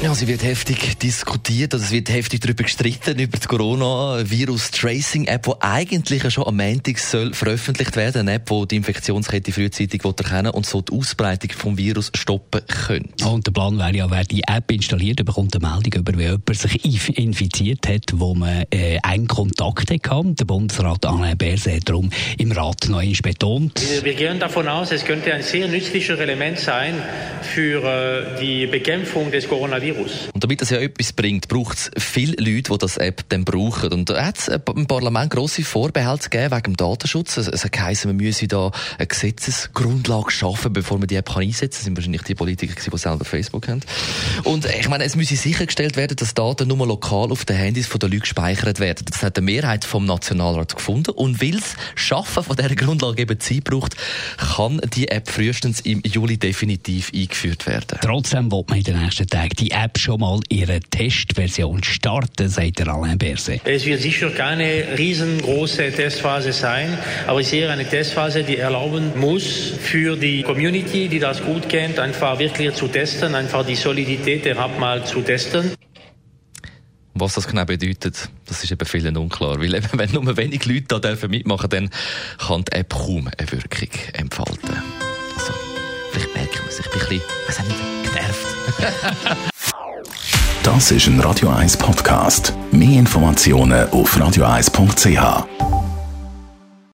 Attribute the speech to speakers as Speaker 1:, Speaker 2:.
Speaker 1: ja, sie wird heftig diskutiert, also es wird heftig darüber gestritten, über die Corona-Virus-Tracing-App, die eigentlich schon am Montag soll veröffentlicht werden. Eine App, die die Infektionskette frühzeitig erkennen und so die Ausbreitung des Virus stoppen könnte.
Speaker 2: Und der Plan wäre ja, wer die App installiert, bekommt eine Meldung über, wie jemand sich infiziert hat, wo man äh, einen Kontakt hatte. Der Bundesrat Alain Berset hat darum im Rat noch einmal betont.
Speaker 3: Wir, gehen davon aus, es könnte ein sehr nützlicher Element sein für äh, die Bekämpfung des Coronavirus. Virus.
Speaker 1: Und damit das ja etwas bringt, braucht es viele Leute, die das App dann brauchen. Und da hat es im Parlament grosse Vorbehalte gegeben wegen dem Datenschutz. Es, es heisst, man müsse da eine Gesetzesgrundlage schaffen, bevor man die App einsetzen kann. Das sind wahrscheinlich die Politiker, die selber Facebook haben. Und ich meine, es müsse sichergestellt werden, dass Daten nur lokal auf den Handys der Leute gespeichert werden. Das hat die Mehrheit vom Nationalrat gefunden. Und weil es Schaffen von dieser Grundlage eben Zeit braucht, kann die App frühestens im Juli definitiv eingeführt werden.
Speaker 2: Trotzdem wird man in den nächsten Tagen die App schon mal ihre Testversion starten, sagt der Alain Berset.
Speaker 3: Es wird sicher keine riesengroße Testphase sein, aber ich sehe eine Testphase, die erlauben muss für die Community, die das gut kennt, einfach wirklich zu testen, einfach die Solidität der App mal zu testen.
Speaker 1: Was das genau bedeutet, das ist eben vielen unklar. Weil eben, wenn nur wenig Leute da mitmachen dürfen, dann kann die App kaum eine Wirkung entfalten. Also, vielleicht merkt man sich ein bisschen, weiß nicht, genervt.
Speaker 4: Das ist ein Radio 1 Podcast. Mehr Informationen auf radio1.ch.